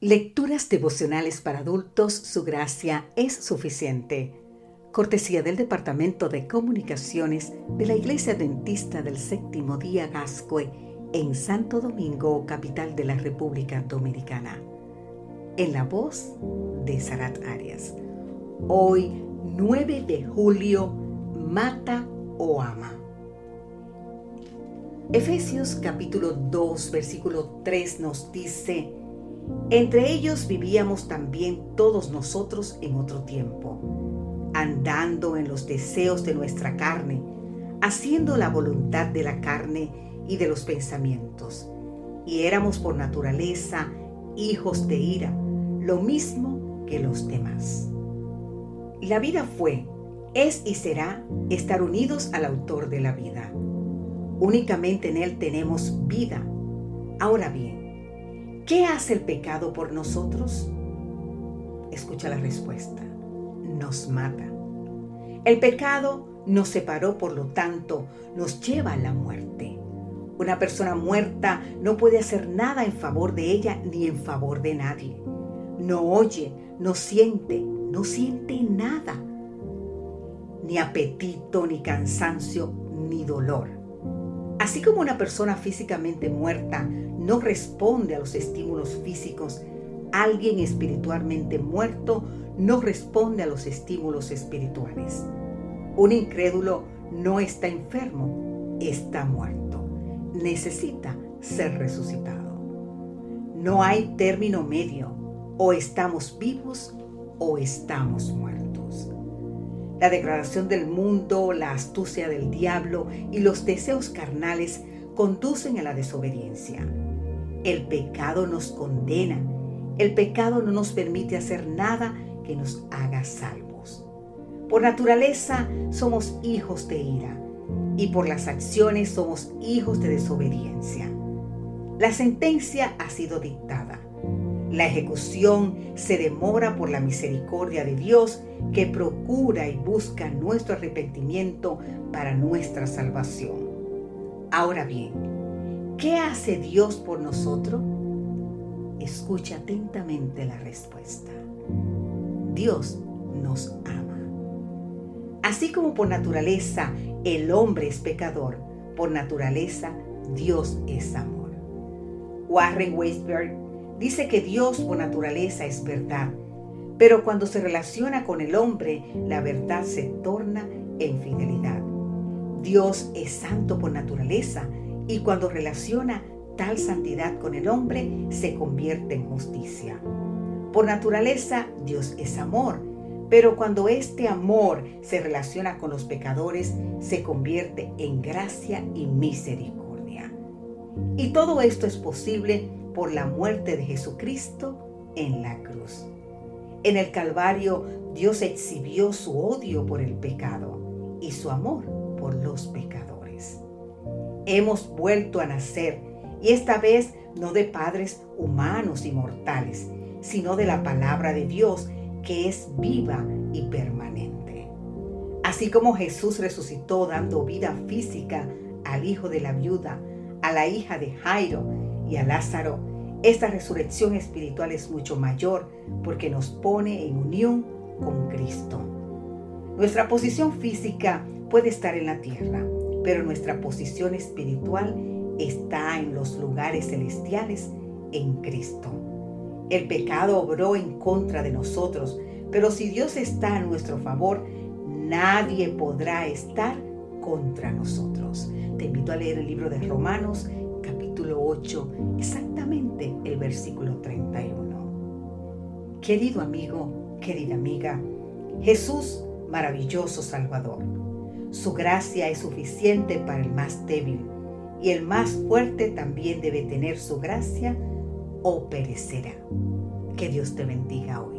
Lecturas devocionales para adultos, su gracia es suficiente. Cortesía del Departamento de Comunicaciones de la Iglesia Dentista del Séptimo Día Gascue en Santo Domingo, capital de la República Dominicana. En la voz de Sarat Arias. Hoy, 9 de julio, mata o ama. Efesios capítulo 2, versículo 3 nos dice, entre ellos vivíamos también todos nosotros en otro tiempo, andando en los deseos de nuestra carne, haciendo la voluntad de la carne y de los pensamientos. Y éramos por naturaleza hijos de ira, lo mismo que los demás. La vida fue, es y será estar unidos al autor de la vida. Únicamente en Él tenemos vida. Ahora bien, ¿Qué hace el pecado por nosotros? Escucha la respuesta. Nos mata. El pecado nos separó, por lo tanto, nos lleva a la muerte. Una persona muerta no puede hacer nada en favor de ella ni en favor de nadie. No oye, no siente, no siente nada. Ni apetito, ni cansancio, ni dolor. Así como una persona físicamente muerta no responde a los estímulos físicos, alguien espiritualmente muerto no responde a los estímulos espirituales. Un incrédulo no está enfermo, está muerto. Necesita ser resucitado. No hay término medio. O estamos vivos o estamos muertos. La degradación del mundo, la astucia del diablo y los deseos carnales conducen a la desobediencia. El pecado nos condena. El pecado no nos permite hacer nada que nos haga salvos. Por naturaleza somos hijos de ira y por las acciones somos hijos de desobediencia. La sentencia ha sido dictada. La ejecución se demora por la misericordia de Dios que procura y busca nuestro arrepentimiento para nuestra salvación. Ahora bien, ¿qué hace Dios por nosotros? Escucha atentamente la respuesta. Dios nos ama. Así como por naturaleza el hombre es pecador, por naturaleza Dios es amor. Warren Weisberg Dice que Dios por naturaleza es verdad, pero cuando se relaciona con el hombre, la verdad se torna en fidelidad. Dios es santo por naturaleza y cuando relaciona tal santidad con el hombre, se convierte en justicia. Por naturaleza, Dios es amor, pero cuando este amor se relaciona con los pecadores, se convierte en gracia y misericordia. Y todo esto es posible por la muerte de Jesucristo en la cruz. En el Calvario Dios exhibió su odio por el pecado y su amor por los pecadores. Hemos vuelto a nacer y esta vez no de padres humanos y mortales, sino de la palabra de Dios que es viva y permanente. Así como Jesús resucitó dando vida física al hijo de la viuda, a la hija de Jairo y a Lázaro, esta resurrección espiritual es mucho mayor porque nos pone en unión con Cristo. Nuestra posición física puede estar en la tierra, pero nuestra posición espiritual está en los lugares celestiales en Cristo. El pecado obró en contra de nosotros, pero si Dios está a nuestro favor, nadie podrá estar contra nosotros. Te invito a leer el libro de Romanos 8, exactamente el versículo 31. Querido amigo, querida amiga, Jesús, maravilloso Salvador, su gracia es suficiente para el más débil y el más fuerte también debe tener su gracia o perecerá. Que Dios te bendiga hoy.